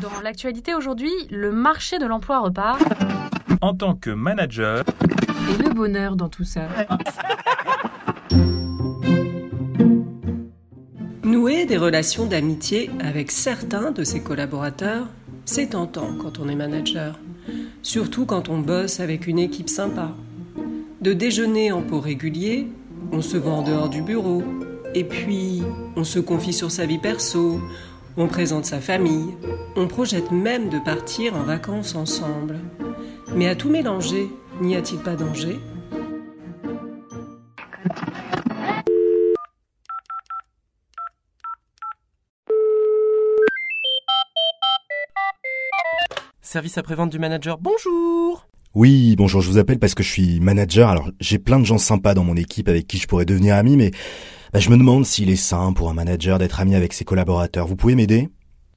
Dans l'actualité aujourd'hui, le marché de l'emploi repart. En tant que manager, Et le bonheur dans tout ça. Nouer des relations d'amitié avec certains de ses collaborateurs, c'est tentant quand on est manager. Surtout quand on bosse avec une équipe sympa. De déjeuner en pot régulier, on se voit en dehors du bureau. Et puis, on se confie sur sa vie perso, on présente sa famille, on projette même de partir en vacances ensemble. Mais à tout mélanger, n'y a-t-il pas danger? Service après-vente du manager, bonjour Oui, bonjour, je vous appelle parce que je suis manager. Alors, j'ai plein de gens sympas dans mon équipe avec qui je pourrais devenir ami, mais bah, je me demande s'il est sain pour un manager d'être ami avec ses collaborateurs. Vous pouvez m'aider?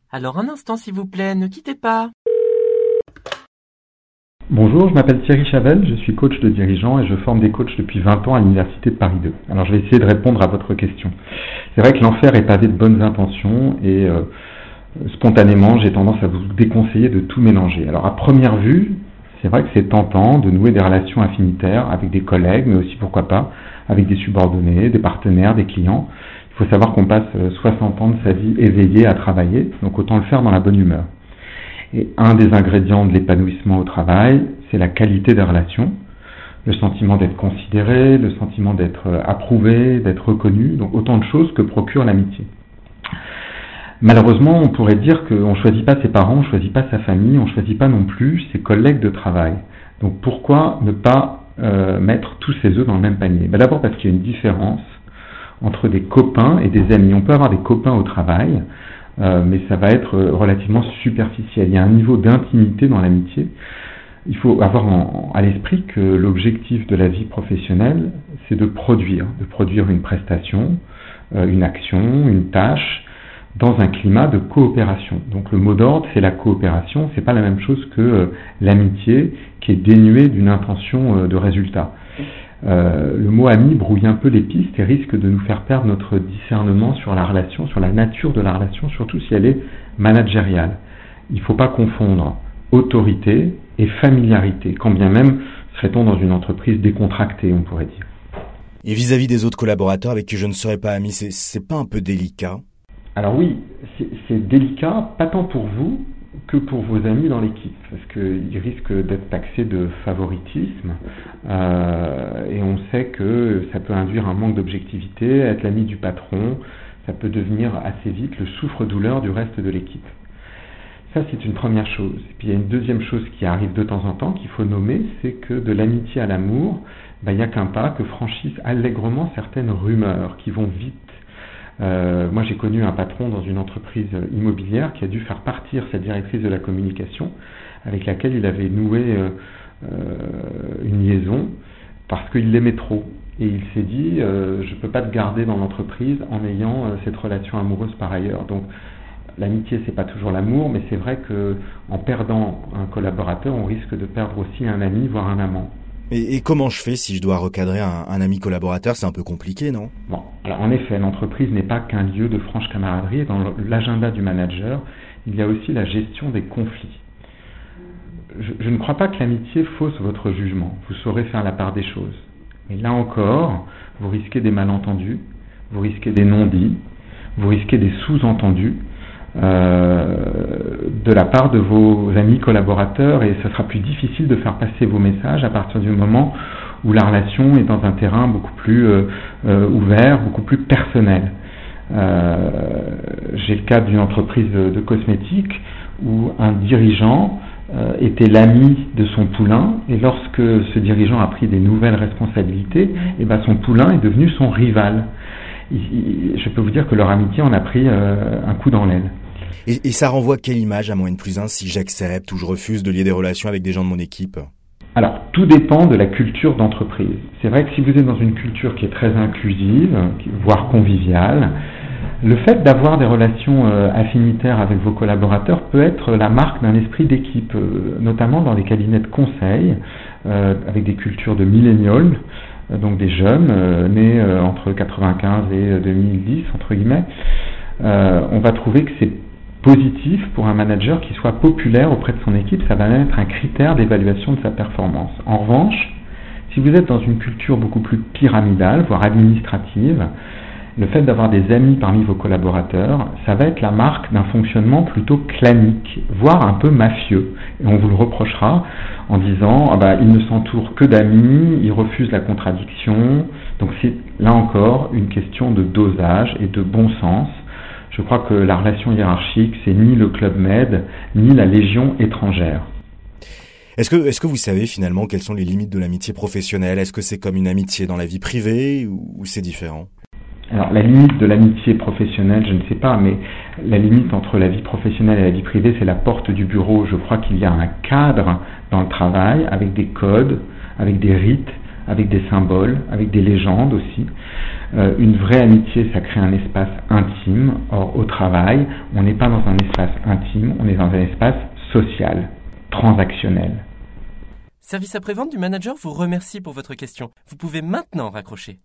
Alors un instant s'il vous plaît, ne quittez pas. Bonjour, je m'appelle Thierry Chavel, je suis coach de dirigeants et je forme des coachs depuis 20 ans à l'Université de Paris 2. Alors je vais essayer de répondre à votre question. C'est vrai que l'enfer est pavé de bonnes intentions et euh, spontanément j'ai tendance à vous déconseiller de tout mélanger. Alors à première vue, c'est vrai que c'est tentant de nouer des relations affinitaires avec des collègues, mais aussi pourquoi pas avec des subordonnés, des partenaires, des clients. Il faut savoir qu'on passe euh, 60 ans de sa vie éveillée à travailler, donc autant le faire dans la bonne humeur. Et un des ingrédients de l'épanouissement au travail, c'est la qualité des relations, le sentiment d'être considéré, le sentiment d'être euh, approuvé, d'être reconnu, donc autant de choses que procure l'amitié. Malheureusement, on pourrait dire qu'on ne choisit pas ses parents, on ne choisit pas sa famille, on ne choisit pas non plus ses collègues de travail. Donc pourquoi ne pas euh, mettre tous ses œufs dans le même panier? Ben D'abord parce qu'il y a une différence entre des copains et des amis. On peut avoir des copains au travail, euh, mais ça va être relativement superficiel. Il y a un niveau d'intimité dans l'amitié. Il faut avoir en- à l'esprit que l'objectif de la vie professionnelle, c'est de produire, de produire une prestation, euh, une action, une tâche, dans un climat de coopération. Donc le mot d'ordre, c'est la coopération. C'est pas la même chose que euh, l'amitié, qui est dénuée d'une intention euh, de résultat. Euh, le mot ami brouille un peu les pistes et risque de nous faire perdre notre discernement sur la relation, sur la nature de la relation, surtout si elle est managériale. Il ne faut pas confondre autorité et familiarité, quand bien même serait-on dans une entreprise décontractée, on pourrait dire. Et vis-à-vis des autres collaborateurs avec qui je ne serais pas ami, c'est pas un peu délicat? Alors oui, c'est délicat, pas tant pour vous que pour vos amis dans l'équipe, parce qu'ils risquent d'être taxés de favoritisme, euh, et on sait que ça peut induire un manque d'objectivité, être l'ami du patron, ça peut devenir assez vite le souffre-douleur du reste de l'équipe. Ça, c'est une première chose. Et puis il y a une deuxième chose qui arrive de temps en temps, qu'il faut nommer, c'est que de l'amitié à l'amour, ben, il n'y a qu'un pas que franchissent allègrement certaines rumeurs qui vont vite. Euh, moi, j'ai connu un patron dans une entreprise immobilière qui a dû faire partir sa directrice de la communication, avec laquelle il avait noué euh, euh, une liaison, parce qu'il l'aimait trop. Et il s'est dit, je ne peux pas te garder dans l'entreprise en ayant cette relation amoureuse par ailleurs. Donc, l'amitié, c'est pas toujours l'amour, mais c'est vrai que en perdant un collaborateur, on risque de perdre aussi un ami, voire un amant. Et, comment je fais si je dois recadrer un, ami collaborateur? C'est un peu compliqué, non? Bon, alors en effet, l'entreprise n'est pas qu'un lieu de franche camaraderie. Dans l'agenda du manager, il y a aussi la gestion des conflits. Je, je ne crois pas que l'amitié fausse votre jugement. Vous saurez faire la part des choses. Mais là encore, vous risquez des malentendus, vous risquez des non-dits, vous risquez des sous-entendus de la part de vos amis collaborateurs et ce sera plus difficile de faire passer vos messages à partir du moment où la relation est dans un terrain beaucoup plus euh, euh, ouvert, beaucoup plus personnel. Euh, J'ai le cas d'une entreprise de, cosmétiques où un dirigeant euh, était l'ami de son poulain et lorsque ce dirigeant a pris des nouvelles responsabilités, et ben son poulain est devenu son rival. Je peux vous dire que leur amitié en a pris euh, un coup dans l'aile. Et, ça renvoie quelle image à moi N plus 1 si j'accepte ou je refuse de lier des relations avec des gens de mon équipe? Alors, tout dépend de la culture d'entreprise. C'est vrai que si vous êtes dans une culture qui est très inclusive, voire conviviale, le fait d'avoir des relations euh, affinitaires avec vos collaborateurs peut être la marque d'un esprit d'équipe, euh, notamment dans les cabinets de conseil, euh, avec des cultures de millénials, donc des jeunes nés entre 95 et 2010, entre guillemets. On va trouver que c'est positif pour un manager qui soit populaire auprès de son équipe, ça va être un critère d'évaluation de sa performance. En revanche, si vous êtes dans une culture beaucoup plus pyramidale, voire administrative, le fait d'avoir des amis parmi vos collaborateurs, ça va être la marque d'un fonctionnement plutôt clanique, voire un peu mafieux. Et on vous le reprochera en disant ah bah, il ne s'entoure que d'amis, il refuse la contradiction. Donc c'est là encore une question de dosage et de bon sens. Je crois que la relation hiérarchique, c'est ni le Club Med, ni la Légion étrangère. Est-ce que, est-ce que vous savez finalement quelles sont les limites de l'amitié professionnelle? Est-ce que c'est comme une amitié dans la vie privée ou c'est différent? Alors la limite de l'amitié professionnelle, je ne sais pas, mais la limite entre la vie professionnelle et la vie privée, c'est la porte du bureau. Je crois qu'il y a un cadre dans le travail avec des codes, avec des rites, avec des symboles, avec des légendes aussi. Euh, une vraie amitié, ça crée un espace intime. Or, au travail, on n'est pas dans un espace intime, on est dans un espace social, transactionnel. Service après-vente du manager vous remercie pour votre question. Vous pouvez maintenant raccrocher.